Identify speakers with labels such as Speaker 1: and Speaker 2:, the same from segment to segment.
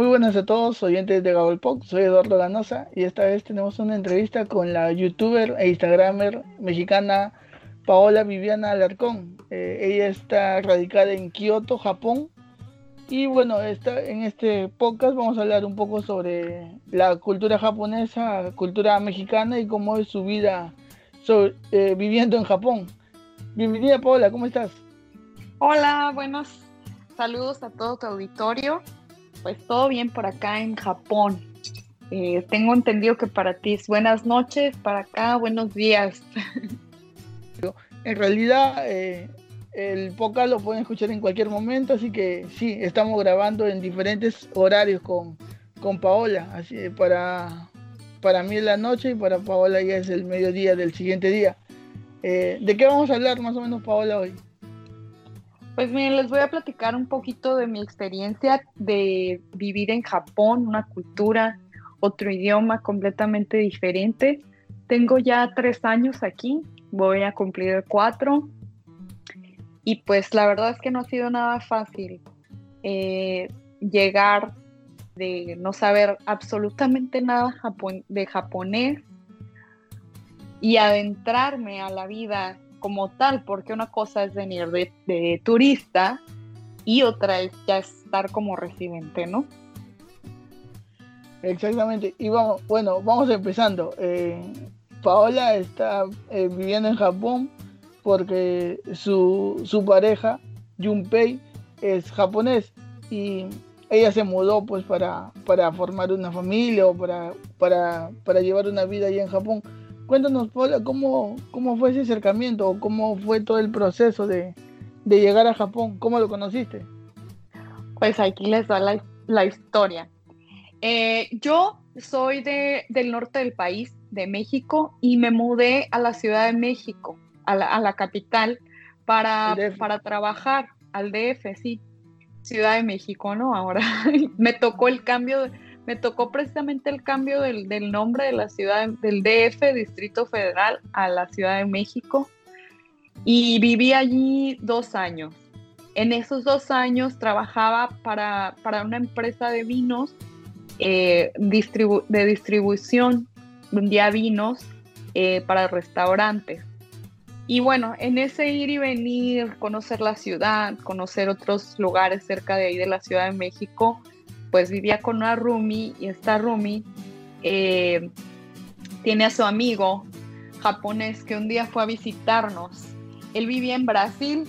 Speaker 1: Muy buenas a todos, oyentes de Gabelpop, soy Eduardo Ganosa y esta vez tenemos una entrevista con la youtuber e instagramer mexicana Paola Viviana Alarcón. Eh, ella está radicada en Kioto, Japón. Y bueno, esta, en este podcast vamos a hablar un poco sobre la cultura japonesa, cultura mexicana y cómo es su vida eh, viviendo en Japón. Bienvenida Paola, ¿cómo estás?
Speaker 2: Hola, buenos saludos a todo tu auditorio. Pues todo bien por acá en Japón. Eh, tengo entendido que para ti es buenas noches, para acá buenos días.
Speaker 1: En realidad, eh, el podcast lo pueden escuchar en cualquier momento, así que sí, estamos grabando en diferentes horarios con, con Paola. Así para, para mí es la noche y para Paola ya es el mediodía del siguiente día. Eh, ¿De qué vamos a hablar más o menos, Paola, hoy?
Speaker 2: Pues miren, les voy a platicar un poquito de mi experiencia de vivir en Japón, una cultura, otro idioma completamente diferente. Tengo ya tres años aquí, voy a cumplir cuatro. Y pues la verdad es que no ha sido nada fácil eh, llegar de no saber absolutamente nada de japonés y adentrarme a la vida como tal, porque una cosa es venir de, turista y otra es ya estar como residente, ¿no?
Speaker 1: Exactamente. Y vamos, bueno, vamos empezando. Eh, Paola está eh, viviendo en Japón porque su, su pareja, Junpei, es japonés y ella se mudó pues para, para formar una familia o para, para, para llevar una vida allá en Japón. Cuéntanos, Paula, ¿cómo, cómo fue ese acercamiento o cómo fue todo el proceso de, llegar a Japón? ¿Cómo lo conociste?
Speaker 2: Pues aquí les da la, historia. Eh, yo soy de, del norte del país, de México, y me mudé a la Ciudad de México, a la, capital, para, para trabajar al DF, sí, Ciudad de México, ¿no? Ahora me tocó el cambio de me tocó precisamente el cambio del, nombre de la ciudad, del DF, Distrito Federal, a la Ciudad de México. Y viví allí dos años. En esos dos años trabajaba para, una empresa de vinos, eh, de distribución, vendía vinos eh, para restaurantes. Y bueno, en ese ir y venir, conocer la ciudad, conocer otros lugares cerca de ahí de la Ciudad de México, pues vivía con una roomie y esta roomie eh, tiene a su amigo japonés que un día fue a visitarnos. Él vivía en Brasil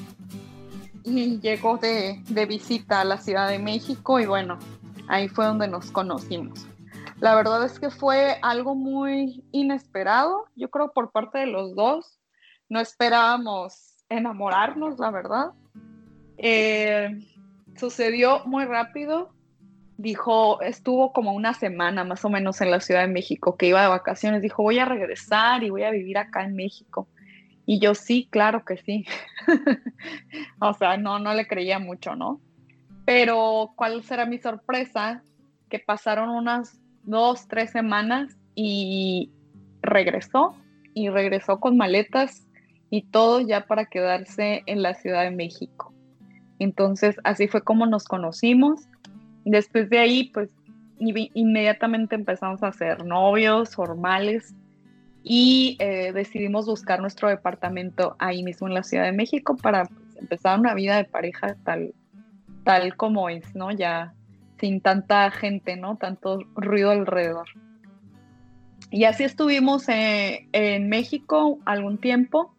Speaker 2: y llegó de, de, visita a la Ciudad de México y bueno, ahí fue donde nos conocimos. La verdad es que fue algo muy inesperado, yo creo por parte de los dos. No esperábamos enamorarnos, la verdad. Eh, sucedió muy rápido, dijo, estuvo como una semana más o menos en la Ciudad de México, que iba de vacaciones, dijo, voy a regresar y voy a vivir acá en México. Y yo sí, claro que sí. o sea, no, no le creía mucho, ¿no? Pero ¿cuál será mi sorpresa? Que pasaron unas dos, tres semanas y regresó, y regresó con maletas y todo ya para quedarse en la Ciudad de México. Entonces, así fue como nos conocimos Después de ahí, pues inmediatamente empezamos a ser novios formales y eh, decidimos buscar nuestro departamento ahí mismo en la Ciudad de México para pues, empezar una vida de pareja tal, tal como es, ¿no? Ya sin tanta gente, ¿no? Tanto ruido alrededor. Y así estuvimos eh, en México algún tiempo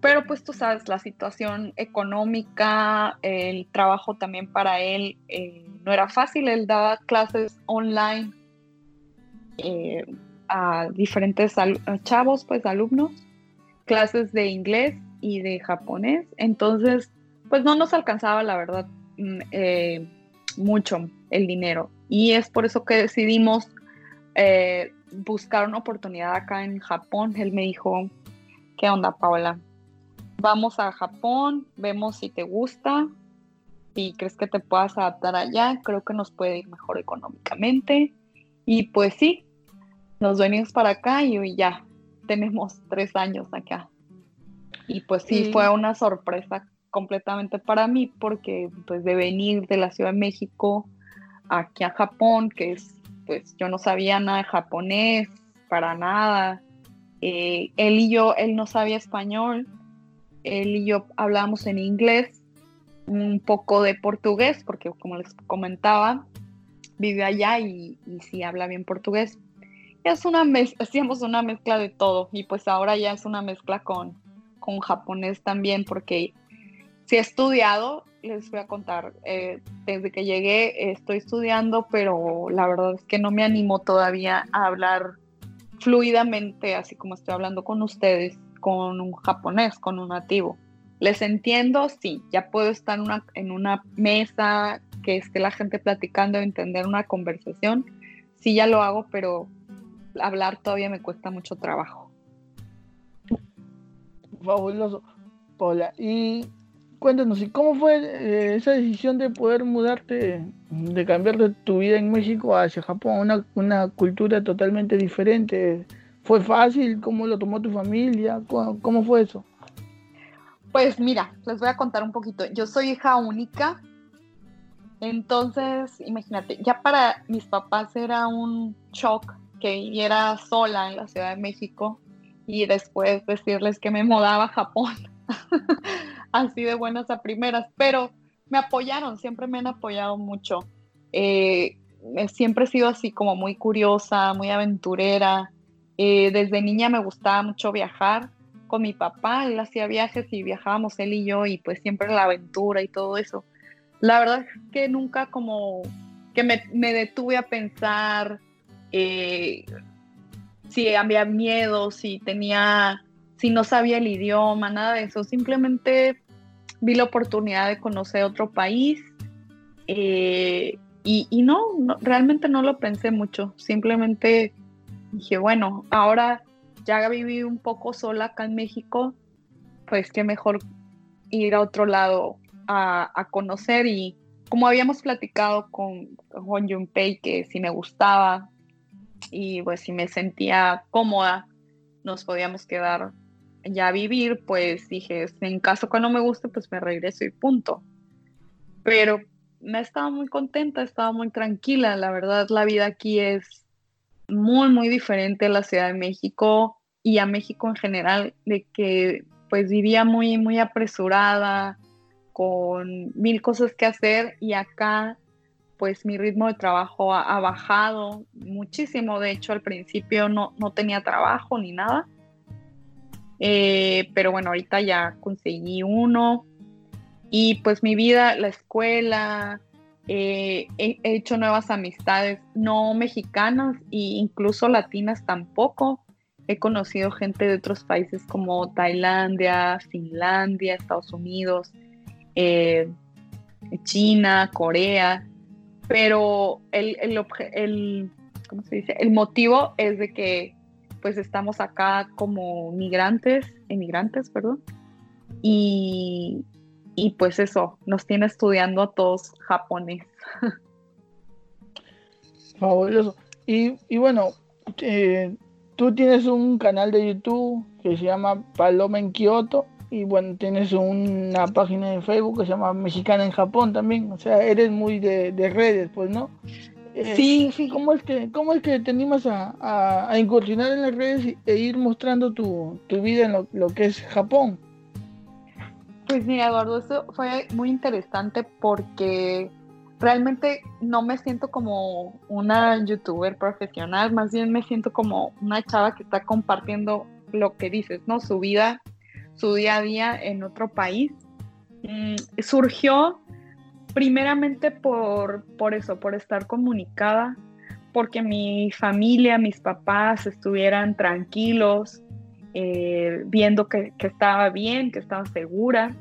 Speaker 2: pero pues tú sabes, la situación económica, el trabajo también para él eh, no era fácil. Él daba clases online eh, a diferentes chavos, pues alumnos, clases de inglés y de japonés. Entonces, pues no nos alcanzaba, la verdad, mm, eh, mucho el dinero. Y es por eso que decidimos buscar una oportunidad acá en Japón. Él me dijo, ¿qué onda, Paola? Vamos a Japón, vemos si te gusta, si crees que te puedas adaptar allá, creo que nos puede ir mejor económicamente. Y pues sí, nos venimos para acá y ya tenemos tres años acá. Y pues sí, fue una sorpresa completamente para mí porque pues de venir de la Ciudad de México aquí a Japón, que es, pues yo no sabía nada de japonés, para nada. Eh, él y yo, él no sabía español, él y yo hablábamos en inglés, un poco de portugués, porque como les comentaba, vive allá y, sí habla bien portugués. es una hacíamos una mezcla de todo y pues ahora ya es una mezcla con, con japonés también, porque si he estudiado, les voy a contar, eh, desde que llegué estoy estudiando, pero la verdad es que no me animo todavía a hablar fluidamente, así como estoy hablando con ustedes, con un japonés, con un nativo. Les entiendo, sí, ya puedo estar una, en una mesa que esté la gente platicando, entender una conversación, sí ya lo hago, pero hablar todavía me cuesta mucho trabajo.
Speaker 1: Fabuloso, Paula. Y cuéntanos, ¿y cómo fue eh, esa decisión de poder mudarte, de cambiar de tu vida en México hacia Japón, una cultura totalmente diferente? ¿Fue fácil? ¿Cómo lo tomó tu familia? ¿Cómo, fue eso?
Speaker 2: Pues mira, les voy a contar un poquito. Yo soy hija única, entonces imagínate, ya para mis papás era un shock que viviera sola en la Ciudad de México y después decirles que me mudaba a Japón. así de buenas a primeras, pero me apoyaron, siempre me han apoyado mucho. Eh, siempre he sido así como muy curiosa, muy aventurera. Eh, desde niña me gustaba mucho viajar con mi papá, él hacía viajes y viajábamos él y yo y pues siempre la aventura y todo eso. La verdad es que nunca como que me, detuve a pensar eh, si había miedo, si tenía si no sabía el idioma, nada de eso. Simplemente vi la oportunidad de conocer otro país eh, y, no, realmente no lo pensé mucho. Simplemente dije, bueno, ahora ya viví un poco sola acá en México, pues qué mejor ir a otro lado a, conocer y como habíamos platicado con Juan Junpei que si me gustaba y pues si me sentía cómoda, nos podíamos quedar ya vivir, pues dije, en caso que no me guste, pues me regreso y punto. Pero me estaba muy contenta, estaba muy tranquila. La verdad, la vida aquí es muy, muy diferente a la Ciudad de México y a México en general, de que pues vivía muy, muy apresurada, con mil cosas que hacer y acá pues mi ritmo de trabajo ha, bajado muchísimo. De hecho, al principio no, no tenía trabajo ni nada eh, pero bueno, ahorita ya conseguí uno. Y pues mi vida, la escuela, eh, he, hecho nuevas amistades, no mexicanas e incluso latinas tampoco. He conocido gente de otros países como Tailandia, Finlandia, Estados Unidos, eh, China, Corea, pero el, el, el, ¿cómo se dice? el motivo es de que pues estamos acá como migrantes, emigrantes, perdón, y, pues eso, nos tiene estudiando a todos japonés.
Speaker 1: Fabuloso. Y, y bueno, eh, tú tienes un canal de YouTube que se llama Paloma en Kioto y bueno, tienes una página de Facebook que se llama Mexicana en Japón también, o sea, eres muy de, de redes, pues, ¿no?
Speaker 2: Eh, sí, sí.
Speaker 1: ¿Cómo es que, cómo es que te animas a, incursionar en las redes e ir mostrando tu, vida en lo, que es Japón?
Speaker 2: Pues mira, Eduardo, eso fue muy interesante porque realmente no me siento como una youtuber profesional, más bien me siento como una chava que está compartiendo lo que dices, ¿no? Su vida, su día a día en otro país. Mm, surgió primeramente por, por eso, por estar comunicada, porque mi familia, mis papás estuvieran tranquilos, eh, viendo que, estaba bien, que estaba segura.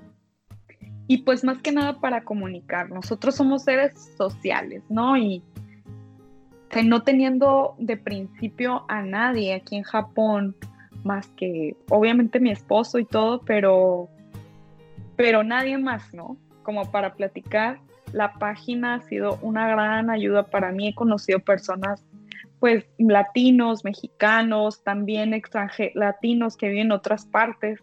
Speaker 2: Y pues más que nada para comunicar. Nosotros somos seres sociales, ¿no? Y no teniendo de principio a nadie aquí en Japón, más que obviamente mi esposo y todo, pero, pero nadie más, ¿no? como para platicar. La página ha sido una gran ayuda para mí. He conocido personas, pues, latinos, mexicanos, también extranjeros, latinos que viven en otras partes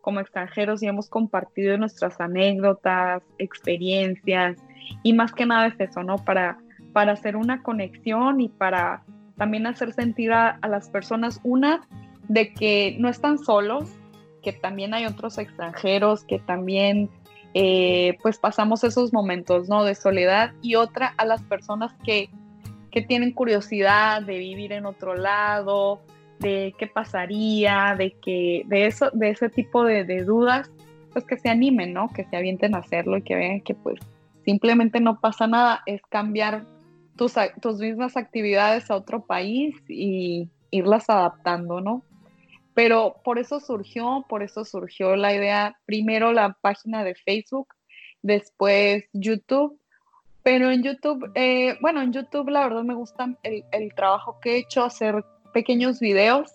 Speaker 2: como extranjeros y hemos compartido nuestras anécdotas, experiencias y más que nada es eso, ¿no? Para para hacer una conexión y para también hacer sentir a, las personas una de que no están solos, que también hay otros extranjeros, que también eh, pues pasamos esos momentos ¿no? de soledad y otra a las personas que, que tienen curiosidad de vivir en otro lado, de qué pasaría, de que de eso, de ese tipo de, dudas, pues que se animen, ¿no? Que se avienten a hacerlo y que vean que pues simplemente no pasa nada, es cambiar tus, tus mismas actividades a otro país y irlas adaptando, ¿no? Pero por eso surgió, por eso surgió la idea, primero la página de Facebook, después YouTube, pero en YouTube, eh, bueno, en YouTube la verdad me gusta el, el, trabajo que he hecho, hacer pequeños videos,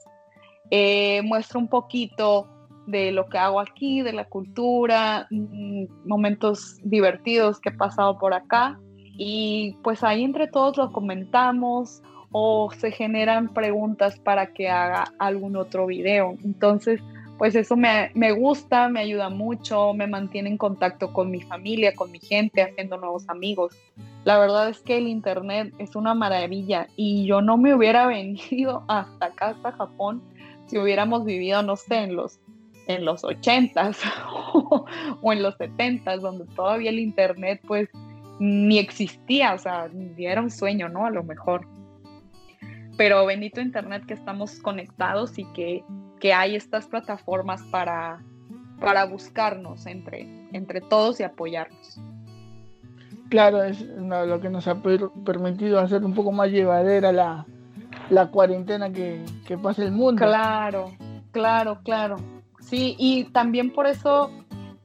Speaker 2: eh, muestro un poquito de lo que hago aquí, de la cultura, mm, momentos divertidos que he pasado por acá y pues ahí entre todos lo comentamos o se generan preguntas para que haga algún otro video. Entonces, pues eso me, me, gusta, me ayuda mucho, me mantiene en contacto con mi familia, con mi gente, haciendo nuevos amigos. La verdad es que el Internet es una maravilla y yo no me hubiera venido hasta acá, hasta Japón, si hubiéramos vivido, no sé, en los en los 80s o en los 70s, donde todavía el Internet pues ni existía, o sea, era un sueño, ¿no? A lo mejor. Pero bendito Internet que estamos conectados y que, que hay estas plataformas para, para buscarnos entre, entre todos y apoyarnos.
Speaker 1: Claro, es lo que nos ha permitido hacer un poco más llevadera la, la cuarentena que, que pasa el mundo.
Speaker 2: Claro, claro, claro. Sí, y también por eso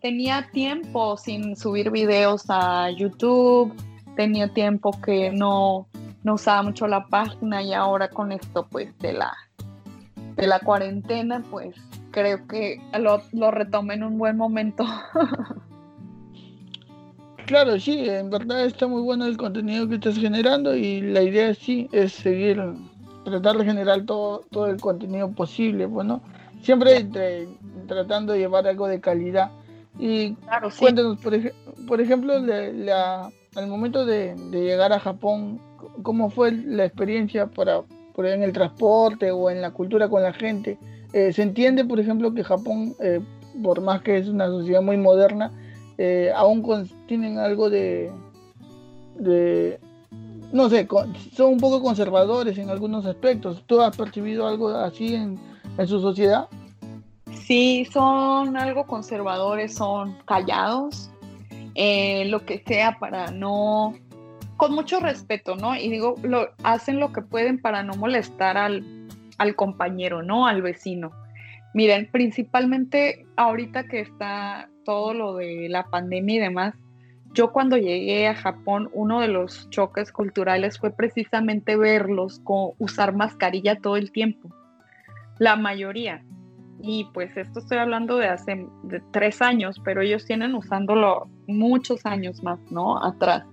Speaker 2: tenía tiempo sin subir videos a YouTube, tenía tiempo que no, no usaba mucho la página y ahora con esto pues de la, de la cuarentena pues creo que lo, lo retomé en un buen momento.
Speaker 1: Claro, sí, en verdad está muy bueno el contenido que estás generando y la idea sí es seguir, tratar de generar todo, todo el contenido posible, bueno, siempre tratando de llevar algo de calidad. Y cuéntanos, por, ejemplo, al momento de, llegar a Japón, ¿cómo fue la experiencia para, por en el transporte o en la cultura con la gente? Eh, se entiende, por ejemplo, que Japón, eh, por más que es una sociedad muy moderna, eh, aún tienen algo de, no sé, son un poco conservadores en algunos aspectos. ¿Tú has percibido algo así en, en su sociedad?
Speaker 2: Sí, son algo conservadores, son callados, eh, lo que sea para no, con mucho respeto, ¿no? Y digo, lo, hacen lo que pueden para no molestar al, al compañero, ¿no? Al vecino. Miren, principalmente ahorita que está todo lo de la pandemia y demás, yo cuando llegué a Japón, uno de los choques culturales fue precisamente verlos con usar mascarilla todo el tiempo. La mayoría. Y pues esto estoy hablando de hace tres años, pero ellos tienen usándolo muchos años más, ¿no? Atrás.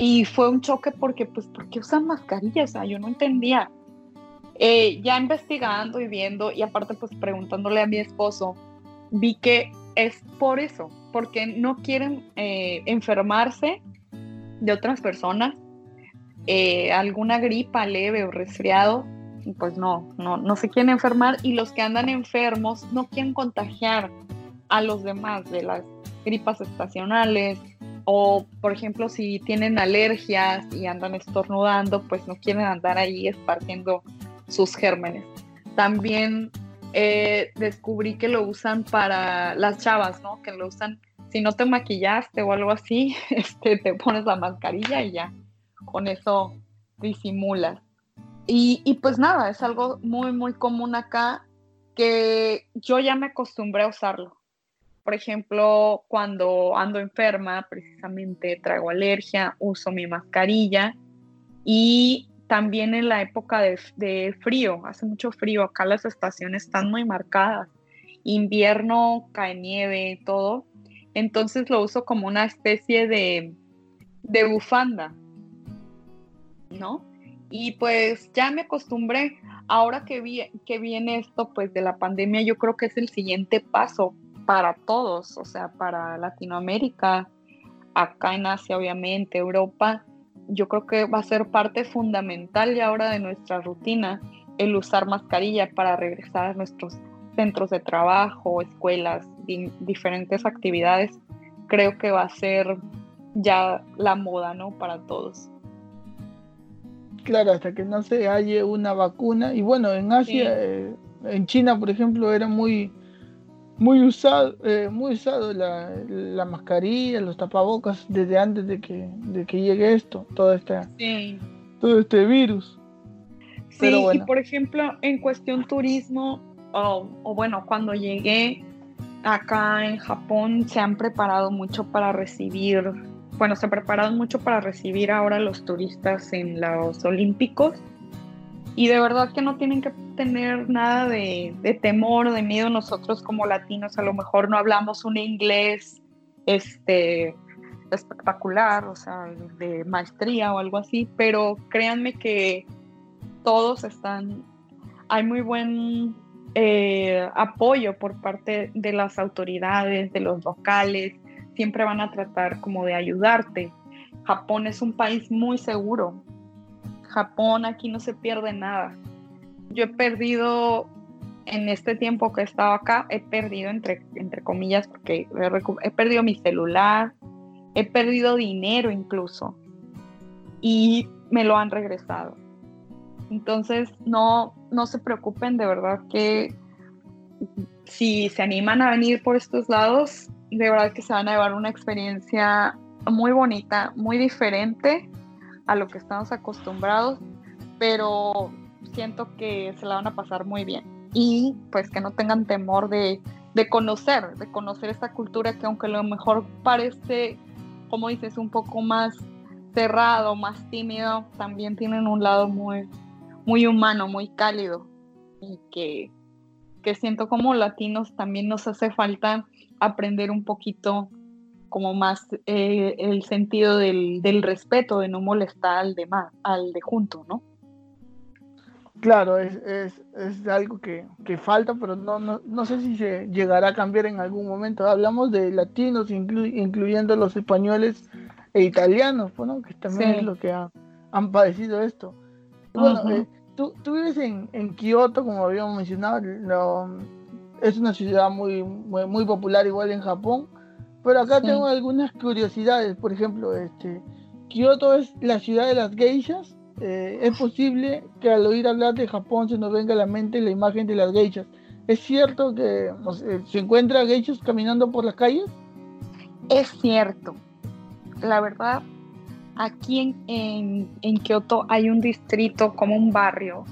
Speaker 2: Y fue un choque porque, pues, ¿por qué usan mascarillas? O sea, yo no entendía. Eh, ya investigando y viendo, y aparte, pues, preguntándole a mi esposo, vi que es por eso, porque no quieren eh, enfermarse de otras personas, eh, alguna gripa leve o resfriado, pues no, no, no se quieren enfermar y los que andan enfermos no quieren contagiar a los demás de las gripas estacionales o, por ejemplo, si tienen alergias y andan estornudando, pues no quieren andar ahí esparciendo sus gérmenes. También eh, descubrí que lo usan para las chavas, ¿no? Que lo usan, si no te maquillaste o algo así, este, te pones la mascarilla y ya, con eso disimulas. Y, pues nada, es algo muy, muy común acá que yo ya me acostumbré a usarlo. Por ejemplo, cuando ando enferma, precisamente traigo alergia, uso mi mascarilla y también en la época de, frío, hace mucho frío, acá las estaciones están muy marcadas, invierno, cae nieve, todo, entonces lo uso como una especie de, de bufanda, ¿no? Y pues ya me acostumbré. Ahora que, vi, que viene esto pues de la pandemia, yo creo que es el siguiente paso para todos, o sea, para Latinoamérica, acá en Asia obviamente, Europa, yo creo que va a ser parte fundamental y ahora de nuestra rutina el usar mascarilla para regresar a nuestros centros de trabajo, escuelas, diferentes actividades. Creo que va a ser ya la moda, ¿no? Para todos.
Speaker 1: Claro, hasta que no se halle una vacuna. Y bueno, en Asia, eh, en China, por ejemplo, era muy, muy usado, eh, muy usado la, la, mascarilla, los tapabocas desde antes de que, de que llegue esto, todo este, todo este virus.
Speaker 2: Sí, y por ejemplo, en cuestión turismo, o bueno, cuando llegué acá en Japón, se han preparado mucho para recibir, bueno, se prepararon mucho para recibir ahora los turistas en los Olímpicos y de verdad que no tienen que tener nada de, temor, de miedo. Nosotros como latinos a lo mejor no hablamos un inglés este, espectacular, o sea, de maestría o algo así, pero créanme que todos están, hay muy buen eh, apoyo por parte de las autoridades, de los locales, siempre van a tratar como de ayudarte. Japón es un país muy seguro, Japón, aquí no se pierde nada. Yo he perdido, en este tiempo que he estado acá, he perdido, entre, entre comillas, porque he, perdido mi celular, he perdido dinero incluso, y me lo han regresado. Entonces, no, no se preocupen, de verdad que si se animan a venir por estos lados, de verdad que se van a llevar una experiencia muy bonita, muy diferente a lo que estamos acostumbrados, pero siento que se la van a pasar muy bien. Y pues que no tengan temor de, de conocer, de conocer esta cultura que aunque a lo mejor parece, como dices, un poco más cerrado, más tímido, también tienen un lado muy, muy humano, muy cálido y que, que siento como latinos también nos hace falta aprender un poquito como más eh, el sentido del, respeto, de no molestar al de, más, al de junto, ¿no?
Speaker 1: Claro, es, es, algo que, falta, pero no, no, sé si se llegará a cambiar en algún momento. Hablamos de latinos, incluyendo los españoles e italianos, bueno, que también es lo que han padecido esto. bueno, eh, tú, vives en, en, Kioto, como habíamos mencionado, es una ciudad muy, muy, muy popular igual en Japón pero acá tengo algunas curiosidades. Por ejemplo, este, Kioto es la ciudad de las geishas. Eh, es posible que al oír hablar de Japón se nos venga a la mente la imagen de las geishas. ¿Es cierto que se encuentra geishas caminando por las calles?
Speaker 2: Es cierto. La verdad, aquí en, en, Kioto hay un distrito como un barrio,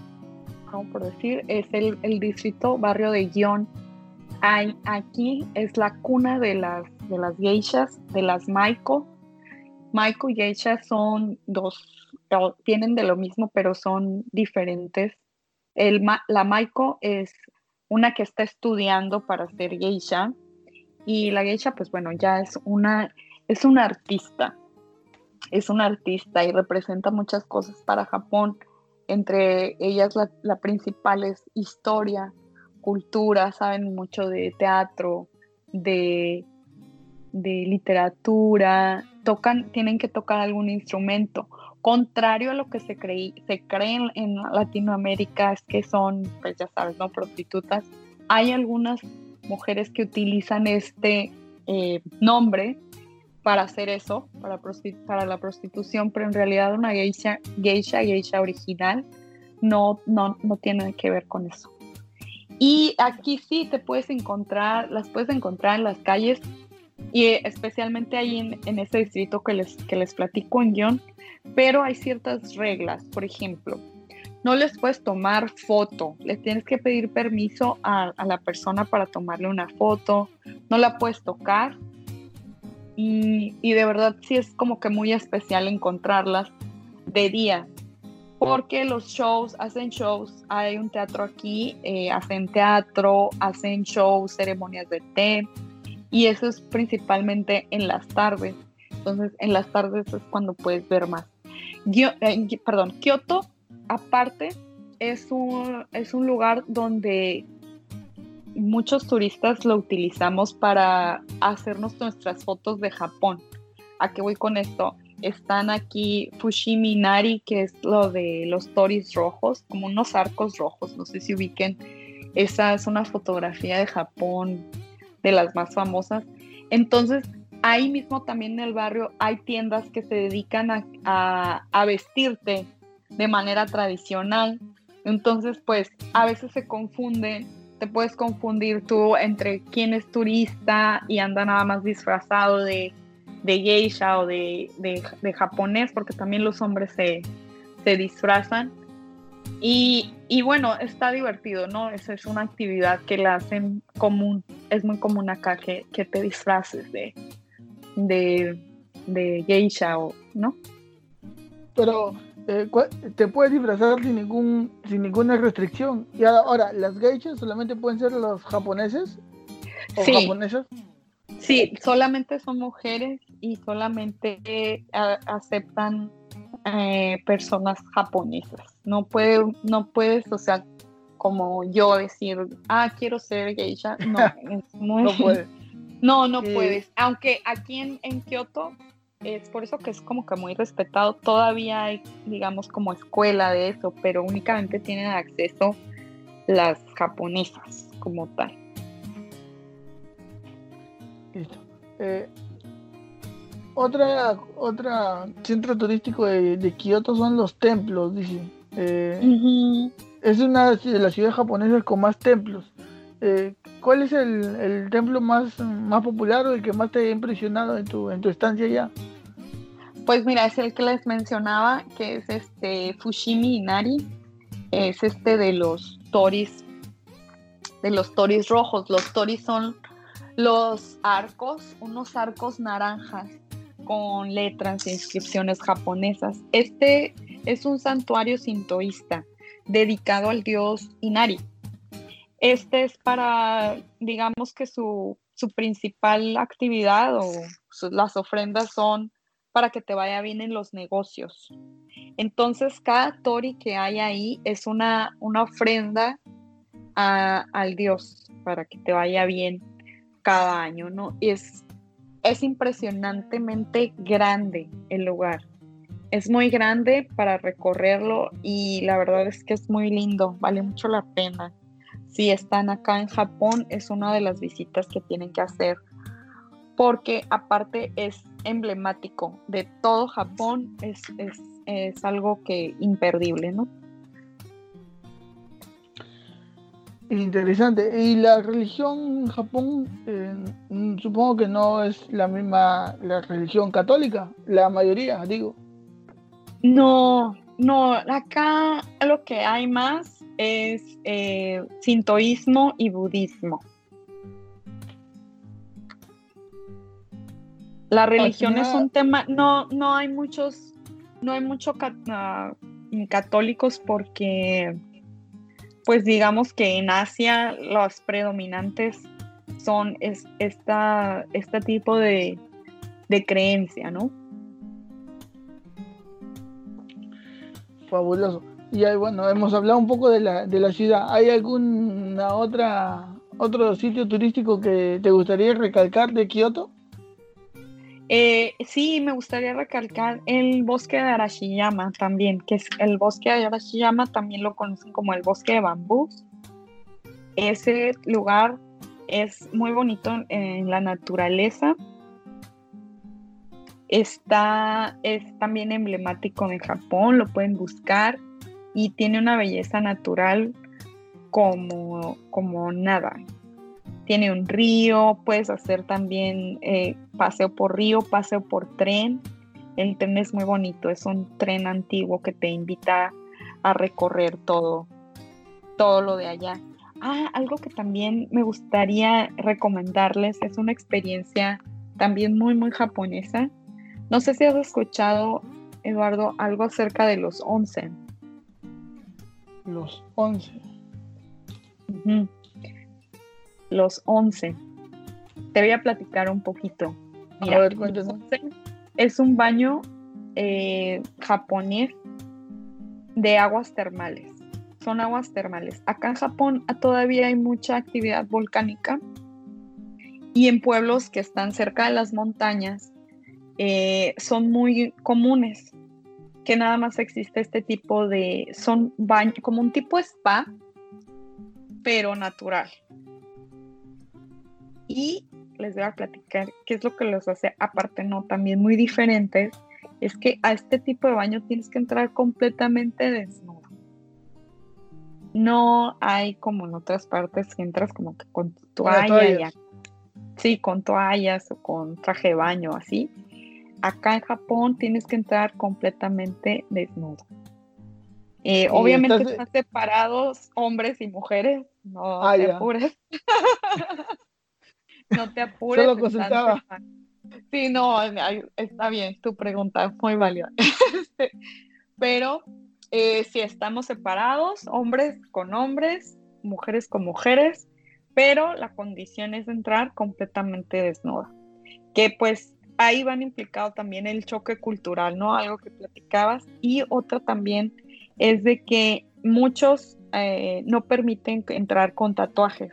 Speaker 2: como por decir, es el, el distrito barrio de Gion. Hay, aquí es la cuna de las de las geishas, de las maiko. Maiko y geisha son dos, tienen de lo mismo, pero son diferentes. El, la maiko es una que está estudiando para ser geisha y la geisha, pues bueno, ya es una, es una artista. Es una artista y representa muchas cosas para Japón. Entre ellas la, la principal es historia, cultura, saben mucho de teatro, de de literatura, tocan, tienen que tocar algún instrumento. Contrario a lo que se, creí, se cree en, Latinoamérica, es que son, pues ya sabes, ¿no? Prostitutas. Hay algunas mujeres que utilizan este eh, nombre para hacer eso, para, para la prostitución, pero en realidad una geisha, geisha, geisha original, no, no, no tiene que ver con eso. Y aquí sí te puedes encontrar, las puedes encontrar en las calles y especialmente ahí en, en ese distrito que les, que les platico en guion, pero hay ciertas reglas, por ejemplo, no les puedes tomar foto, les tienes que pedir permiso a, a la persona para tomarle una foto, no la puedes tocar y, y, de verdad sí es como que muy especial encontrarlas de día, porque los shows, hacen shows, hay un teatro aquí, eh, hacen teatro, hacen shows, ceremonias de té, y eso es principalmente en las tardes. Entonces, en las tardes es cuando puedes ver más. Eh, perdón, Kioto, aparte, es un, es un lugar donde muchos turistas lo utilizamos para hacernos nuestras fotos de Japón. ¿A qué voy con esto? están aquí Fushimi Nari, que es lo de los toris rojos, como unos arcos rojos, no sé si ubiquen. Esa es una fotografía de Japón, de las más famosas. Entonces, ahí mismo también en el barrio hay tiendas que se dedican a, vestirte de manera tradicional. Entonces, pues a veces se confunde, te puedes confundir tú entre quién es turista y anda nada más disfrazado de, geisha o de, japonés, porque también los hombres se, disfrazan. Y, bueno, está divertido, ¿no? Esa es una actividad que la hacen común, es muy común acá que, que te disfraces de, de, de geisha, o, ¿no?
Speaker 1: Pero eh, te puedes disfrazar sin ningún sin ninguna restricción. Y ahora, ¿las geishas solamente pueden ser los japoneses
Speaker 2: o sí. japonesas? Sí, solamente son mujeres y solamente eh, aceptan eh, personas japonesas. No puede, no puedes, o sea, como yo decir, ah, quiero ser geisha. No, no puedes. No, no puedes. Aunque aquí en, en Kioto es por eso que es como que muy respetado. Todavía hay, digamos, como escuela de eso, pero únicamente tienen acceso las japonesas como tal.
Speaker 1: Listo. Eh, otra, otra centro turístico de, de, Kioto son los templos, dice. Eh, es una de las ciudades japonesas con más templos. Eh, ¿Cuál es el, templo más, más popular o el que más te ha impresionado en tu, en tu estancia allá?
Speaker 2: Pues mira, es el que les mencionaba, que es este Fushimi Inari, es este de los toris, de los toris rojos. Los toris son los arcos, unos arcos naranjas con letras e inscripciones japonesas. Este es un santuario sintoísta dedicado al dios Inari este es para, digamos que su, principal actividad o las ofrendas son para que te vaya bien en los negocios. Entonces, cada tori que hay ahí es una, una ofrenda al Dios para que te vaya bien cada año, ¿no? Es, es impresionantemente grande el lugar. Es muy grande para recorrerlo y la verdad es que es muy lindo, vale mucho la pena si están acá en Japón, es una de las visitas que tienen que hacer, porque aparte es emblemático de todo Japón, es, algo que imperdible, ¿no?
Speaker 1: Interesante. ¿Y la religión en Japón, eh, supongo que no es la misma, la religión católica, la mayoría, digo?
Speaker 2: No, no, acá lo que hay más es eh, sintoísmo y budismo. La religión es un tema, no, no hay muchos, no hay muchos ah, católicos porque, pues digamos que en Asia los predominantes son esta, este tipo de, de creencia, ¿no?
Speaker 1: Fabuloso. Y bueno, hemos hablado un poco de la, de la ciudad. ¿Hay alguna otra otro sitio turístico que te gustaría recalcar de Kioto?
Speaker 2: Eh, sí, me gustaría recalcar el bosque de Arashiyama también, que es el bosque de Arashiyama, también lo conocen como el bosque de bambú. Ese lugar es muy bonito en la naturaleza. Está, es también emblemático en Japón, lo pueden buscar y tiene una belleza natural como, como nada. Tiene un río, puedes hacer también eh, paseo por río, paseo por tren. El tren es muy bonito, es un tren antiguo que te invita a recorrer todo, todo lo de allá. Ah, algo que también me gustaría recomendarles es una experiencia también muy, muy japonesa. No sé si has escuchado, Eduardo, algo acerca de los onsen
Speaker 1: los 11.
Speaker 2: Los 11. Te voy a platicar un poquito. a ver, Es un baño eh, japonés de aguas termales. Son aguas termales. Acá en Japón todavía hay mucha actividad volcánica y en pueblos que están cerca de las montañas eh, son muy comunes, que nada más existe este tipo de, son baños, como un tipo spa, pero natural. Y les voy a platicar qué es lo que los hace, aparte no, también muy diferentes, es que a este tipo de baño tienes que entrar completamente desnudo. No hay como en otras partes que entras como que con toalla, sí, con toallas o con traje de baño, así. Acá en Japón tienes que entrar completamente desnudo. Eh, obviamente están separados hombres y mujeres, no ah, te apures. no te apures.
Speaker 1: Solo consultaba.
Speaker 2: Sí, no, está bien, tu pregunta es muy válida. Pero eh, si estamos separados, hombres con hombres, mujeres con mujeres, pero la condición es entrar completamente desnuda. Que pues ahí van implicado también el choque cultural, ¿no? Algo que platicabas. Y otra también es de que muchos eh, no permiten entrar con tatuajes.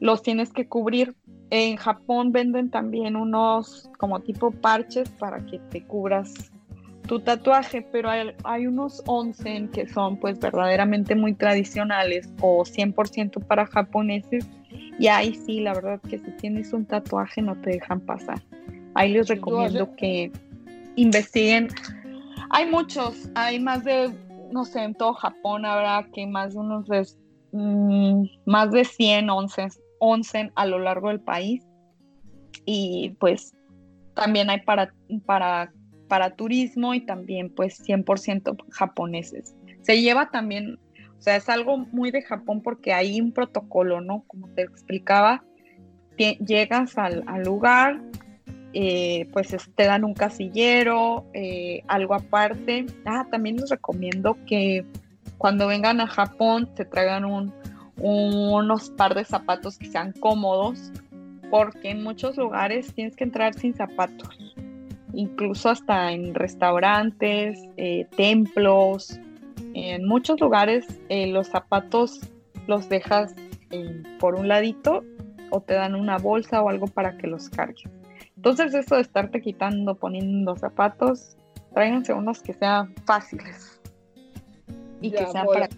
Speaker 2: Los tienes que cubrir en Japón venden también unos como tipo parches para que te cubras tu tatuaje, pero hay, unos onsen que son pues verdaderamente muy tradicionales o 100% para japoneses y ahí sí, la verdad que si tienes un tatuaje no te dejan pasar. Ahí les recomiendo que investiguen. Hay muchos, hay más de, no sé, en todo Japón habrá que más de unos, mm, más de 100 onsen onsen a lo largo del país y pues también hay para, para, para turismo y también pues 100% japoneses. Se lleva también, o sea, es algo muy de Japón porque hay un protocolo, ¿no? Como te explicaba, llegas al, lugar, eh, pues te dan un casillero, eh, algo aparte. Ah, también les recomiendo que cuando vengan a Japón se traigan un, unos par de zapatos que sean cómodos, porque en muchos lugares tienes que entrar sin zapatos, incluso hasta en restaurantes, eh, templos, en muchos lugares eh, los zapatos los dejas eh, por un ladito o te dan una bolsa o algo para que los cargues. Entonces eso de estarte quitando, poniendo zapatos, tráiganse unos que sean fáciles y que sean para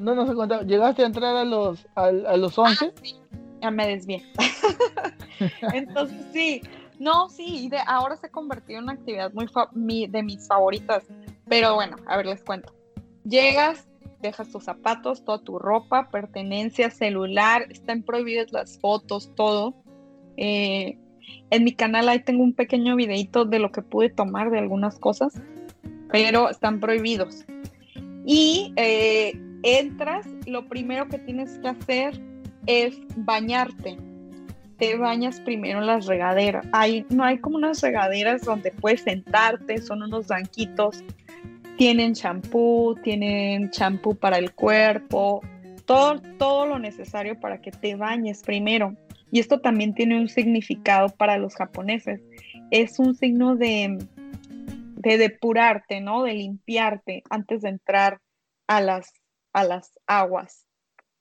Speaker 1: no nos he contado. ¿Llegaste a entrar a los, a, los 11? Ah,
Speaker 2: ya me desvié. Entonces, sí. No, sí, de, ahora se ha convertido en una actividad muy de mis favoritas. Pero bueno, a ver, les cuento. Llegas, dejas tus zapatos, toda tu ropa, pertenencia, celular, están prohibidas las fotos, todo. Eh, en mi canal ahí tengo un pequeño videito de lo que pude tomar de algunas cosas, pero están prohibidos. Y eh, entras, lo primero que tienes que hacer es bañarte. Te bañas primero en las regaderas. Hay, no hay como unas regaderas donde puedes sentarte, son unos banquitos. Tienen champú, tienen champú para el cuerpo, todo, todo lo necesario para que te bañes primero. Y esto también tiene un significado para los japoneses. Es un signo de, de depurarte, ¿no? De limpiarte antes de entrar a las a las aguas,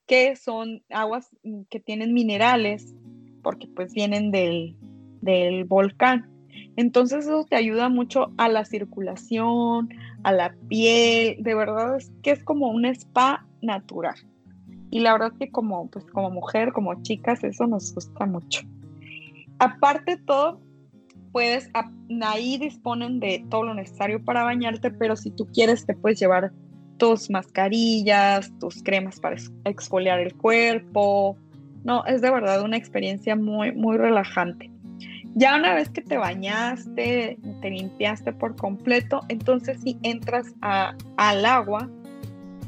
Speaker 2: que son aguas que tienen minerales, porque pues vienen del, del volcán. Entonces eso te ayuda mucho a la circulación, a la piel, de verdad es que es como un spa natural. Y la verdad que como, pues, como mujer, como chicas, eso nos gusta mucho. Aparte de todo, puedes, ahí disponen de todo lo necesario para bañarte, pero si tú quieres te puedes llevar tus mascarillas, tus cremas para exfoliar el cuerpo. No, es de verdad una experiencia muy, muy relajante. Ya una vez que te bañaste, te limpiaste por completo, entonces sí entras al agua,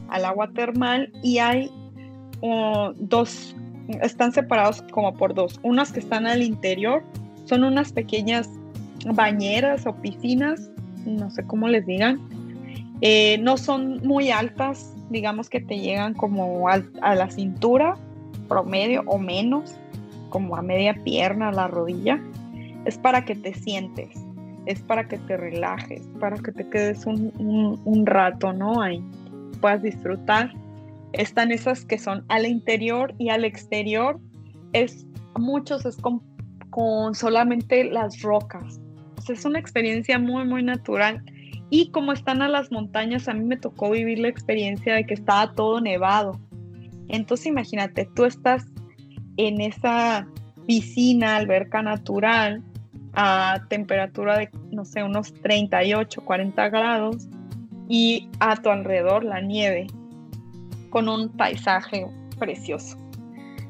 Speaker 2: al agua termal y hay uh, dos, están separados como por dos. Unas que están al interior, son unas pequeñas bañeras o piscinas, no sé cómo les digan, eh, no son muy altas, digamos que te llegan como a, la cintura promedio o menos, como a media pierna, a la rodilla. Es para que te sientes, es para que te relajes, para que te quedes un, rato, ¿no? Ahí puedas disfrutar. Están esas que son al interior y al exterior. Es, muchos es con, con solamente las rocas, es una experiencia muy, muy natural. Y como están a las montañas, a mí me tocó vivir la experiencia de que estaba todo nevado. Entonces imagínate, tú estás en esa piscina, alberca natural, a temperatura de, no sé, unos 38, 40 grados y a tu alrededor la nieve con un paisaje precioso.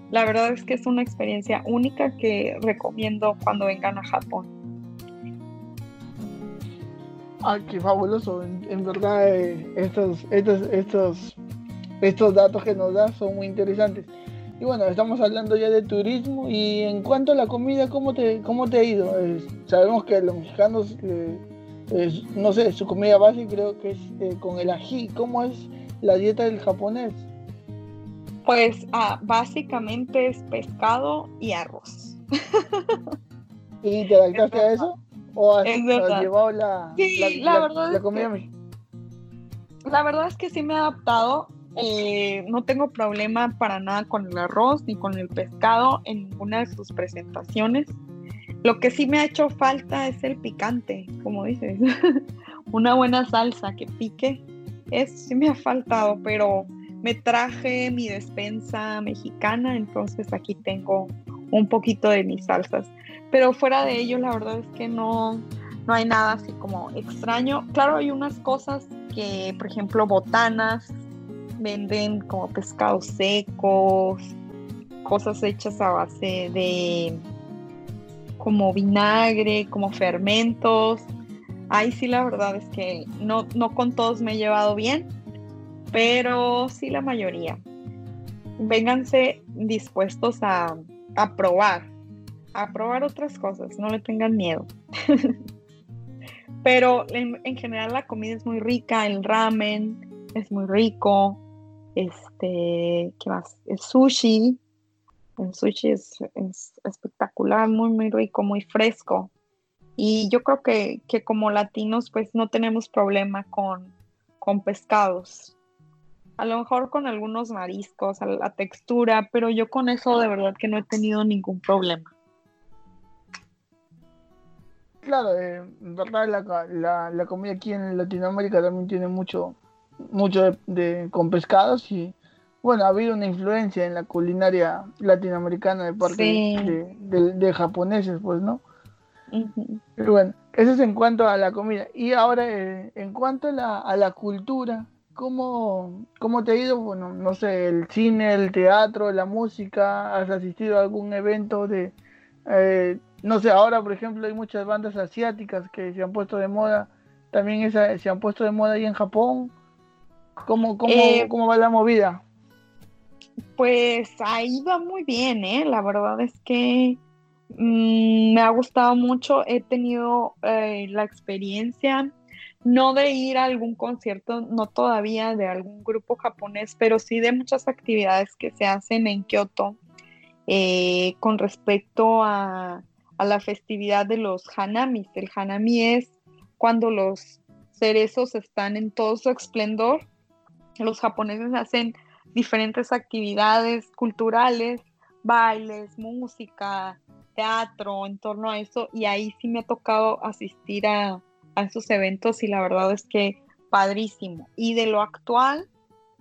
Speaker 2: La verdad es que es una experiencia única que recomiendo cuando vengan a Japón.
Speaker 1: Ay, qué fabuloso. En, verdad, eh, estos, estos, estos, estos datos que nos das son muy interesantes. Y bueno, estamos hablando ya de turismo y en cuanto a la comida, ¿cómo te, cómo te ha ido? sabemos que los mexicanos, eh, no sé, su comida base creo que es eh, con el ají. ¿Cómo es la dieta del japonés?
Speaker 2: Pues ah, básicamente es pescado y arroz.
Speaker 1: ¿Y te adaptaste a eso? ¿O has, llevado la,
Speaker 2: la, comida La verdad es que sí me he adaptado eh, no tengo problema para nada con el arroz ni con el pescado en ninguna de sus presentaciones. Lo que sí me ha hecho falta es el picante, como dices. Una buena salsa que pique. Eso sí me ha faltado, pero me traje mi despensa mexicana, entonces aquí tengo un poquito de mis salsas. Pero fuera de ello, la verdad es que no, no hay nada así como extraño. Claro, hay unas cosas que, por ejemplo, botanas, venden como pescados secos, cosas hechas a base de como vinagre, como fermentos. Ahí sí la verdad es que no, no con todos me he llevado bien, pero sí la mayoría. Vénganse dispuestos a, probar, a probar otras cosas, no le tengan miedo. pero en, en general la comida es muy rica, el ramen es muy rico, este, ¿qué más? El sushi. El sushi es, espectacular, muy, muy rico, muy fresco. Y yo creo que, como latinos, pues no tenemos problema con, con pescados. A lo mejor con algunos mariscos, la textura, pero yo con eso de verdad que no he tenido ningún problema.
Speaker 1: Claro, eh, en verdad la, la, comida aquí en Latinoamérica también tiene mucho, mucho de, con pescados y bueno, ha habido una influencia en la culinaria latinoamericana de parte de, japoneses, pues, ¿no? Pero bueno, eso es en cuanto a la comida. Y ahora, eh, en cuanto a la, a la cultura, ¿cómo, ¿cómo, te ha ido? Bueno, no sé, el cine, el teatro, la música, ¿has asistido a algún evento de... Eh, no sé, ahora, por ejemplo, hay muchas bandas asiáticas que se han puesto de moda, también esa, se han puesto de moda ahí en Japón. ¿Cómo, eh, cómo, va la movida?
Speaker 2: Pues ahí va muy bien, ¿eh? La verdad es que mm, me ha gustado mucho. He tenido eh, la experiencia, no de ir a algún concierto, no todavía de algún grupo japonés, pero sí de muchas actividades que se hacen en Kioto eh, con respecto a, a la festividad de los hanamis. El hanami es cuando los cerezos están en todo su esplendor los japoneses hacen diferentes actividades culturales, bailes, música, teatro en torno a eso y ahí sí me ha tocado asistir a, esos eventos y la verdad es que padrísimo. Y de lo actual,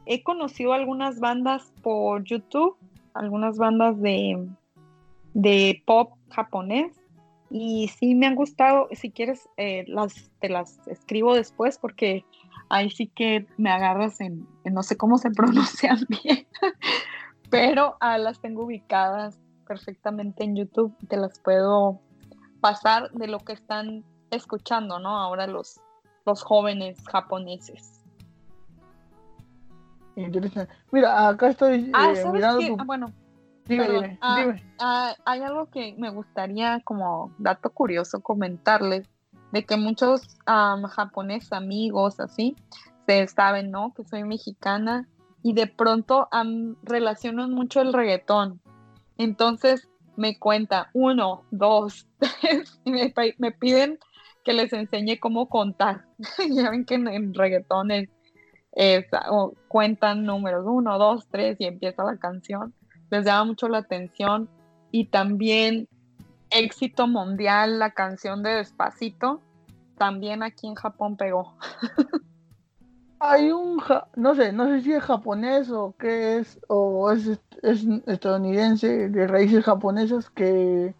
Speaker 2: he conocido algunas bandas por YouTube, algunas bandas de, de pop japonés y sí me han gustado. Si quieres, eh, las, te las escribo después porque ahí sí que me agarras en, no sé cómo se pronuncian bien, pero ah, las tengo ubicadas perfectamente en YouTube, te las puedo pasar de lo que están escuchando, ¿no? Ahora los, los jóvenes japoneses.
Speaker 1: Interesante. Mira, acá estoy
Speaker 2: ah, eh, mirando ah, bueno, dime, hay algo que me gustaría como dato curioso comentarles de que muchos japoneses amigos así se saben, ¿no? Que soy mexicana y de pronto relacionan mucho el reggaetón. Entonces me cuenta uno, dos, tres, y me, piden que les enseñe cómo contar. ya ven que en, reggaetón es, cuentan números uno, dos, tres y empieza la canción. Les llama mucho la atención y también éxito mundial la canción de Despacito, también aquí en Japón pegó.
Speaker 1: Hay un, no sé, no sé si es japonés o qué es, o es, es estadounidense de raíces japonesas que,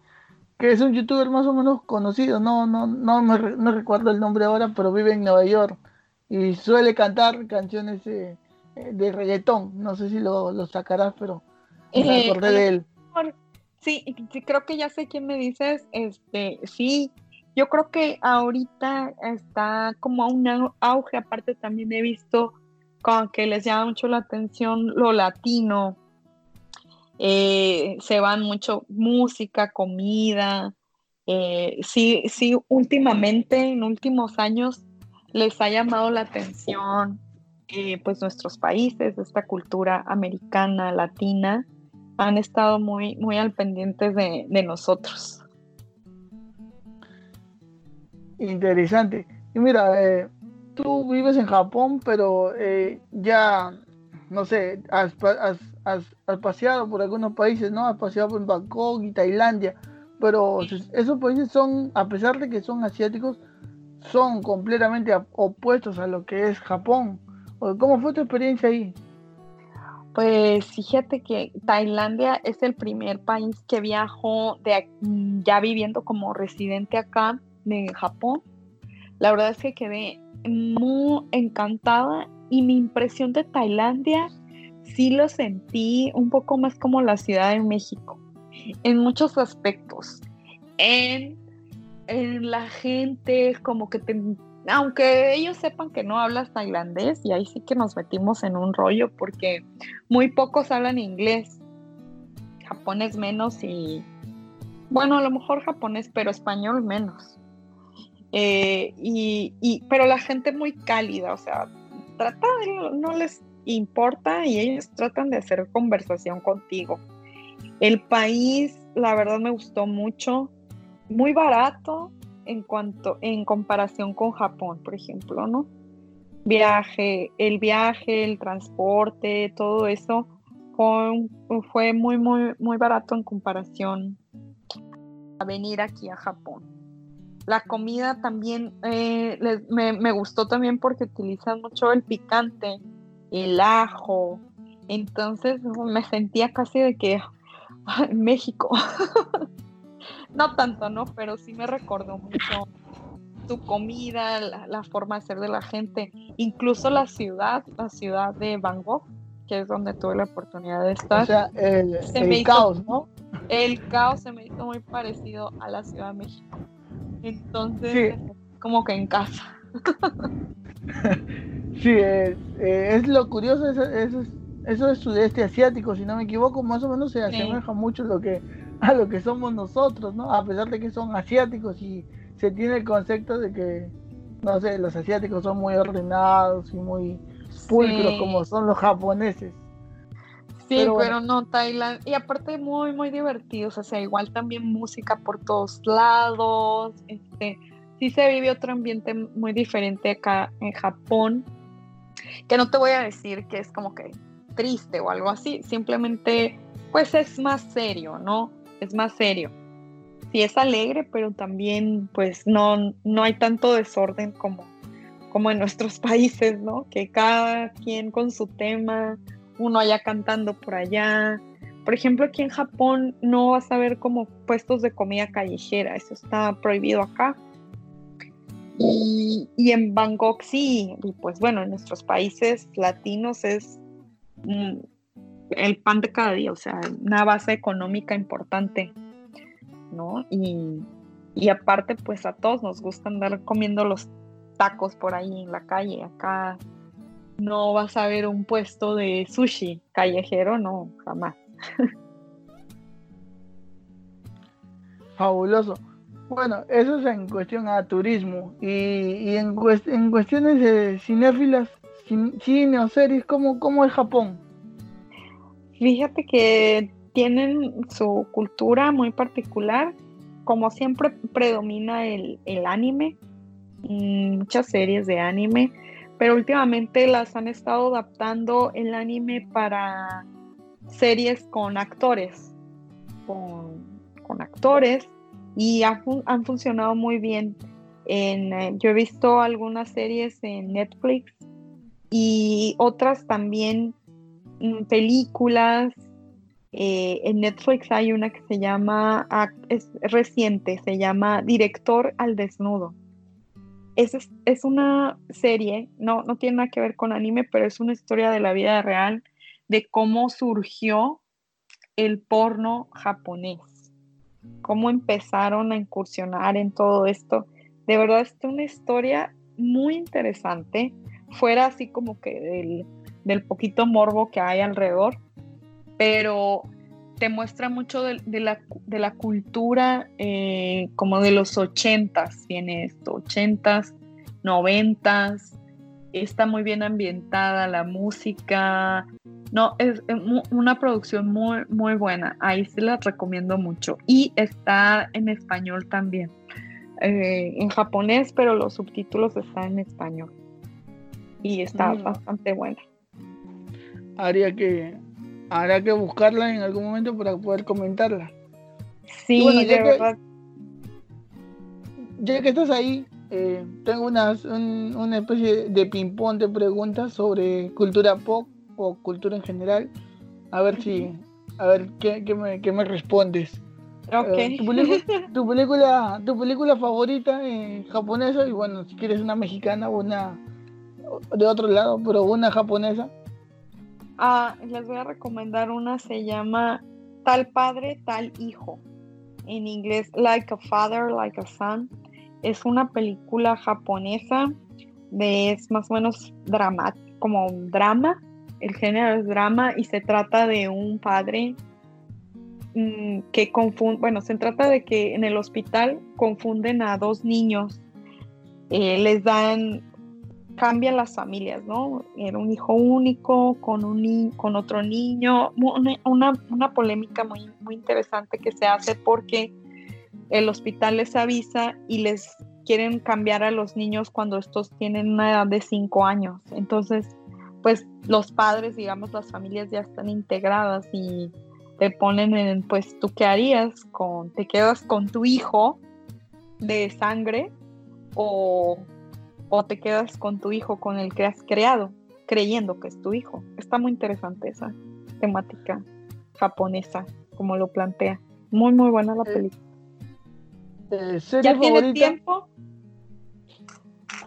Speaker 1: que, es un youtuber más o menos conocido, no, no, no, me, no recuerdo el nombre ahora, pero vive en Nueva York y suele cantar canciones de, de reggaetón, no sé si lo, lo sacarás, pero me acordé de él.
Speaker 2: Sí, creo que ya sé quién me dices. Este, sí, yo creo que ahorita está como un auge. Aparte, también he visto con que les llama mucho la atención lo latino. Eh, se van mucho música, comida. Eh, sí, sí, últimamente, en últimos años, les ha llamado la atención eh, pues nuestros países, esta cultura americana, latina han estado muy, muy al pendiente de, nosotros.
Speaker 1: Interesante. Y mira, eh, tú vives en Japón, pero eh, ya, no sé, has, paseado por algunos países, ¿no? Has paseado por Bangkok y Tailandia, pero esos países son, a pesar de que son asiáticos, son completamente opuestos a lo que es Japón. ¿Cómo fue tu experiencia ahí?
Speaker 2: Pues fíjate que Tailandia es el primer país que viajó de, ya viviendo como residente acá de Japón. La verdad es que quedé muy encantada y mi impresión de Tailandia sí lo sentí un poco más como la Ciudad de México en muchos aspectos. En, en la gente, como que te aunque ellos sepan que no hablas tailandés, y ahí sí que nos metimos en un rollo porque muy pocos hablan inglés, japonés menos y, bueno, a lo mejor japonés, pero español menos. Eh, y, pero la gente muy cálida, o sea, trata de, no les importa y ellos tratan de hacer conversación contigo. El país, la verdad me gustó mucho, muy barato, en cuanto, en comparación con Japón, por ejemplo, ¿no? Viaje, el viaje, el transporte, todo eso fue, muy, muy, muy barato en comparación a venir aquí a Japón. La comida también eh, me, me, gustó también porque utilizan mucho el picante, el ajo. Entonces me sentía casi de que en México. no tanto, ¿no? Pero sí me recordó mucho su comida, la, forma de ser de la gente, incluso la ciudad, la ciudad de Bangkok, que es donde tuve la oportunidad de estar.
Speaker 1: O sea, el, caos, ¿no?
Speaker 2: El caos se me hizo muy parecido a la Ciudad de México. Entonces, como que en casa.
Speaker 1: sí, eh, es lo curioso, eso, eso, eso es sudeste asiático, si no me equivoco, más o menos se asemeja mucho lo que a lo que somos nosotros, ¿no? A pesar de que son asiáticos y se tiene el concepto de que, no sé, los asiáticos son muy ordenados y muy pulcros como son los japoneses.
Speaker 2: Sí, pero, no, Tailandia, y aparte muy, muy divertidos, o sea, igual también música por todos lados, este, sí se vive otro ambiente muy diferente acá en Japón, que no te voy a decir que es como que triste o algo así, simplemente pues es más serio, ¿no? Es más serio. Sí es alegre, pero también pues no, no hay tanto desorden como, como en nuestros países, ¿no? Que cada quien con su tema, uno allá cantando por allá. Por ejemplo, aquí en Japón no vas a ver como puestos de comida callejera, eso está prohibido acá. Y, y, en Bangkok sí, y pues bueno, en nuestros países latinos es mm, el pan de cada día, o sea, una base económica importante, ¿no? Y, aparte, pues a todos nos gusta andar comiendo los tacos por ahí en la calle. Acá no vas a ver un puesto de sushi callejero, no, jamás.
Speaker 1: Fabuloso. Bueno, eso es en cuestión a turismo y, en, cuestiones de cinéfilas, cine o series, ¿cómo, cómo es Japón?
Speaker 2: Fíjate que tienen su cultura muy particular. Como siempre predomina el, anime, muchas series de anime, pero últimamente las han estado adaptando el anime para series con actores, con, actores y han funcionado muy bien. En, eh, yo he visto algunas series en Netflix y otras también películas. Eh, en Netflix hay una que se llama, ah, es reciente, se llama Director al Desnudo. Es, es una serie, no, no tiene nada que ver con anime, pero es una historia de la vida real de cómo surgió el porno japonés, cómo empezaron a incursionar en todo esto. De verdad es una historia muy interesante, fuera así como que del, poquito morbo que hay alrededor, pero te muestra mucho de, la, cultura eh, como de los ochentas, viene esto, ochentas, noventas, está muy bien ambientada la música, no, es, una producción muy, muy buena. Ahí se la recomiendo mucho. Y está en español también. Eh, en japonés, pero los subtítulos están en español. Y está mm. bastante buena.
Speaker 1: Habría que, habrá que buscarla en algún momento para poder comentarla.
Speaker 2: Sí, de verdad.
Speaker 1: Ya que estás ahí, eh, tengo unas, una especie de ping-pong de preguntas sobre cultura pop o cultura en general. A ver si, a ver qué, qué, me, qué me, respondes.
Speaker 2: Okay.
Speaker 1: Eh, tu, película, tu, película, favorita en japonesa y bueno, si quieres una mexicana o una de otro lado, pero una japonesa.
Speaker 2: Ah, les voy a recomendar una, se llama Tal padre, tal hijo. En inglés, Like a Father, Like a Son. Es una película japonesa, de, es más o menos dramática, como drama, el género es drama y se trata de un padre mm, que confunde, bueno, se trata de que en el hospital confunden a dos niños, eh, les dan, cambian las familias, ¿no? Era un hijo único con, un con otro niño, una, una, polémica muy, muy interesante que se hace porque el hospital les avisa y les quieren cambiar a los niños cuando estos tienen una edad de cinco años. Entonces, pues los padres, digamos, las familias ya están integradas y te ponen en, pues, ¿tú qué harías? Con, ¿Te quedas con tu hijo de sangre o, o te quedas con tu hijo con el que has creado, creyendo que es tu hijo? Está muy interesante esa temática japonesa, como lo plantea. Muy, muy buena la película.
Speaker 1: Eh, ¿Ya tienes tiempo?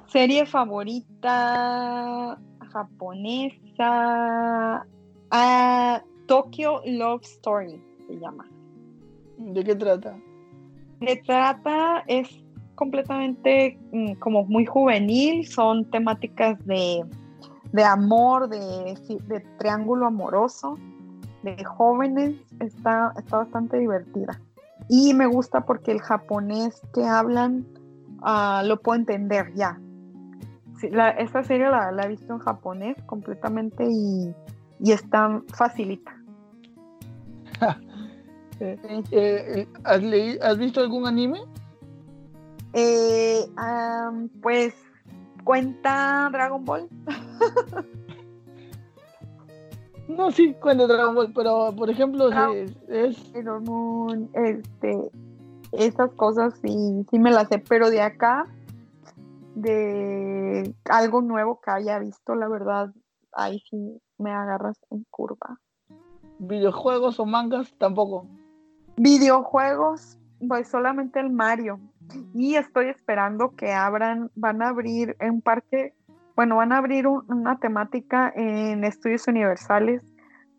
Speaker 2: Serie favorita japonesa. Ah, Tokyo Love Story se llama.
Speaker 1: ¿De qué trata?
Speaker 2: De trata, es completamente mm, como muy juvenil, son temáticas de, amor, de, de, triángulo amoroso, de jóvenes, está, está bastante divertida. Y me gusta porque el japonés que hablan ah, lo puedo entender ya, esta serie la, he visto en japonés completamente y, está facilita.
Speaker 1: Eh, eh, ¿has, visto algún anime?
Speaker 2: Eh, pues cuenta Dragon Ball.
Speaker 1: no, sí, cuenta Dragon Ball, pero por ejemplo, es,
Speaker 2: este, esas cosas sí, sí me las sé, pero de acá de algo nuevo que haya visto, la verdad, ahí sí me agarras en curva.
Speaker 1: ¿Videojuegos o mangas? Tampoco.
Speaker 2: Videojuegos, pues solamente el Mario. Y estoy esperando que abran, van a abrir un parque, bueno, van a abrir una temática en estudios universales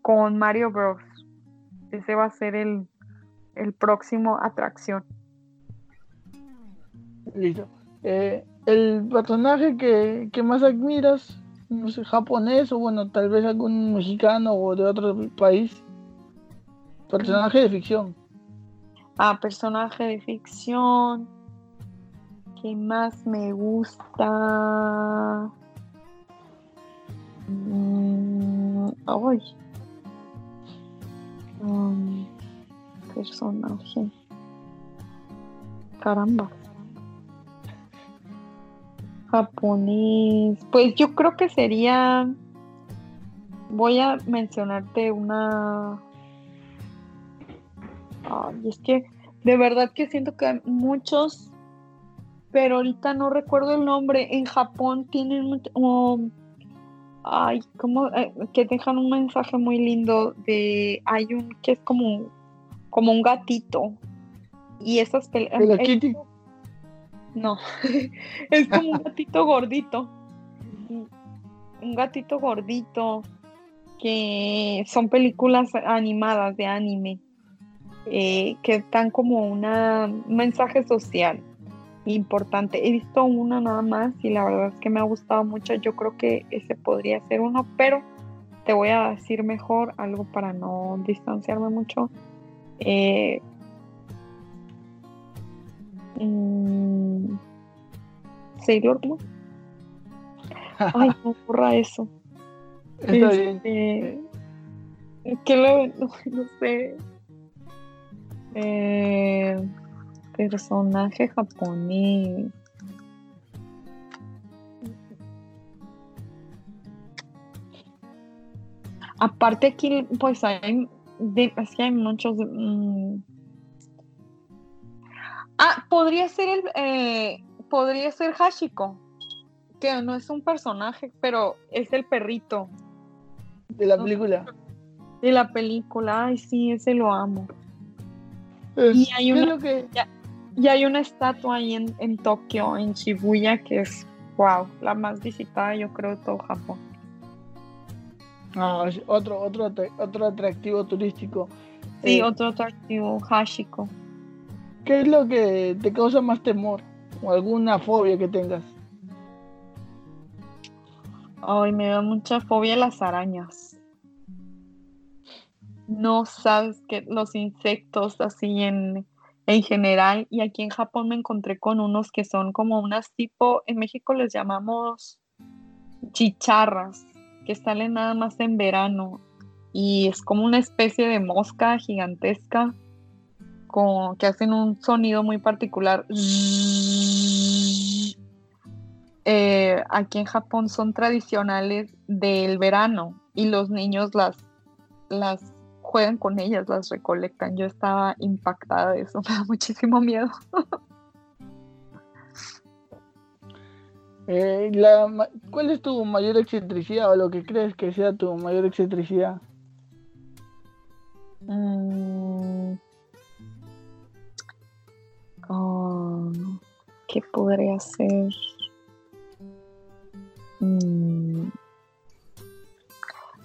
Speaker 2: con Mario Bros. Ese va a ser el, el próximo atracción.
Speaker 1: Listo. Eh, el personaje que, más admiras, no sé, japonés o bueno, tal vez algún mexicano o de otro país. Personaje de ficción.
Speaker 2: Ah, personaje de ficción. ¿Qué más me gusta? Mm, ay. Um, personaje. Caramba japonés. Pues yo creo que sería. Voy a mencionarte una. Ay, es que De verdad que siento que muchos, pero ahorita no recuerdo el nombre. En Japón tienen ay, como eh, que dejan un mensaje muy lindo de hay un que es como como un gatito. Y esas
Speaker 1: peleas
Speaker 2: no es como un gatito gordito. Un gatito gordito que son películas animadas de anime eh, que están como una, un mensaje social importante. He visto una nada más y la verdad es que me ha gustado mucho. Yo creo que ese podría ser uno, pero te voy a decir mejor algo para no distanciarme mucho. Eh, mm, Sailor Moon. Ay, no borra eso.
Speaker 1: Está bien. Este,
Speaker 2: que lo, no, sé. Eh, personaje japonés. Aparte aquí, pues hay, es que hay muchos... Mm. Ah, podría ser el, eh, podría ser Hashiko, que no es un personaje, pero es el perrito.
Speaker 1: De la película.
Speaker 2: De la película, ay sí, ese lo amo.
Speaker 1: y hay una, que...
Speaker 2: y hay una estatua ahí en, en Tokio, en Shibuya, que es, wow, la más visitada yo creo de todo Japón.
Speaker 1: Ah, otro, otro, otro atractivo turístico.
Speaker 2: Sí, eh, otro atractivo, Hashiko.
Speaker 1: ¿Qué es lo que te causa más temor? ¿O alguna fobia que tengas?
Speaker 2: Ay, me da mucha fobia las arañas. No sabes que los insectos así en, en general. Y aquí en Japón me encontré con unos que son como unas tipo, en México les llamamos chicharras que sale nada más en verano y es como una especie de mosca gigantesca con, que hacen un sonido muy particular. Eh, aquí en Japón son tradicionales del verano y los niños las, las juegan con ellas, las recolectan. Yo estaba impactada de eso, me da muchísimo miedo.
Speaker 1: Eh, la, ¿Cuál es tu mayor excentricidad o lo que crees que sea tu mayor excentricidad?
Speaker 2: Mm. Oh, ¿Qué podría ser? Mm.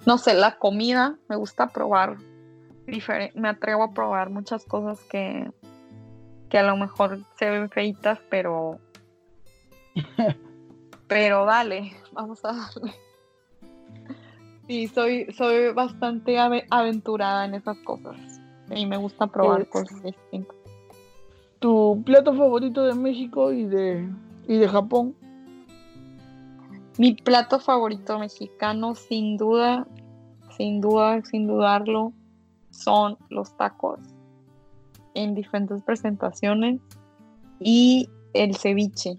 Speaker 2: No sé, la comida, me gusta probar. Me atrevo a probar muchas cosas que, que a lo mejor se ven feitas, pero Pero dale, vamos a darle. Sí, soy, soy bastante aventurada en esas cosas. Y me gusta probar cosas distintas.
Speaker 1: ¿Tu plato favorito de México y de, y de Japón?
Speaker 2: Mi plato favorito mexicano, sin duda, sin duda, sin dudarlo, son los tacos en diferentes presentaciones y el ceviche,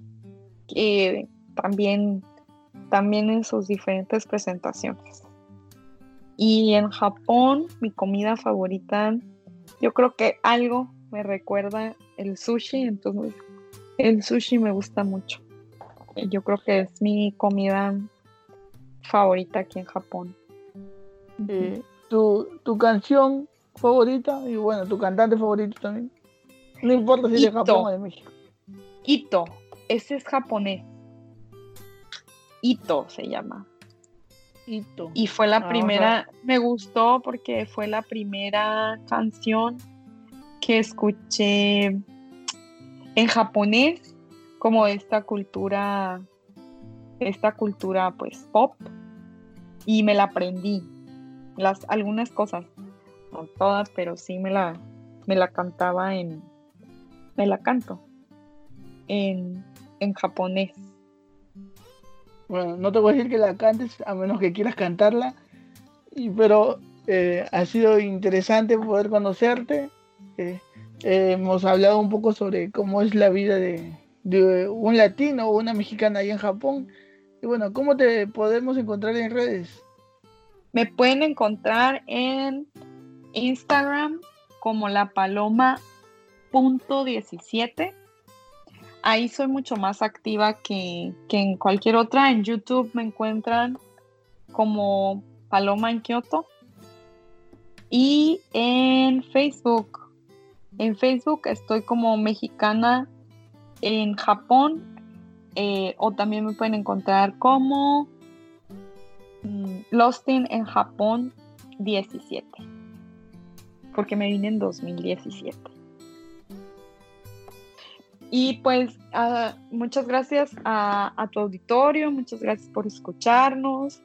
Speaker 2: que también, también en sus diferentes presentaciones. Y en Japón, mi comida favorita, yo creo que algo me recuerda el sushi, entonces el sushi me gusta mucho. Yo creo que es mi comida favorita aquí en Japón.
Speaker 1: Eh, ¿tu, ¿Tu canción favorita y bueno, tu cantante favorito también? No importa si es de Japón o de México.
Speaker 2: Ito, ese es japonés. Ito se llama.
Speaker 1: Ito.
Speaker 2: Y fue la ah, primera, me gustó porque fue la primera canción que escuché en japonés, como esta cultura, esta cultura pues pop, y me la aprendí. Las, algunas cosas, no todas, pero sí me la, me la cantaba en, me la canto en, en japonés.
Speaker 1: Bueno, no te voy a decir que la cantes, a menos que quieras cantarla, y, pero eh, ha sido interesante poder conocerte. Eh, hemos hablado un poco sobre cómo es la vida de, un latino o una mexicana ahí en Japón. Y bueno, ¿cómo te podemos encontrar en redes?
Speaker 2: Me pueden encontrar en Instagram como la paloma Paloma.17. Ahí soy mucho más activa que, que en cualquier otra. En YouTube me encuentran como Paloma en Kioto. Y en Facebook. En Facebook estoy como mexicana en Japón. eh, o también me pueden encontrar como mm, Lostin en Japón 17. Porque me vine en 2017. Y pues ah, muchas gracias a, a tu auditorio, muchas gracias por escucharnos.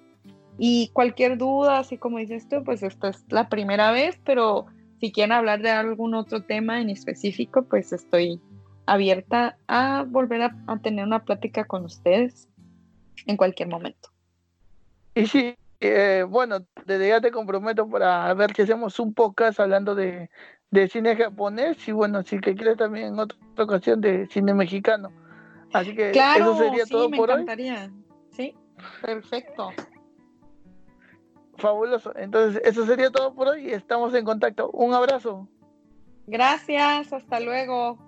Speaker 2: Y cualquier duda, así como dices tú, pues esta es la primera vez, pero si quieren hablar de algún otro tema en específico, pues estoy abierta a volver a, a tener una plática con ustedes en cualquier momento.
Speaker 1: Y sí, eh, bueno, desde ya te comprometo para ver si hacemos un podcast hablando de, de cine japonés y bueno, si que quieres también en otra ocasión de cine mexicano. Así que
Speaker 2: Claro,
Speaker 1: eso sería
Speaker 2: sí,
Speaker 1: todo
Speaker 2: me
Speaker 1: por hoy.
Speaker 2: encantaría. Sí, perfecto.
Speaker 1: Fabuloso. Entonces, eso sería todo por hoy y estamos en contacto. Un abrazo.
Speaker 2: Gracias, hasta luego.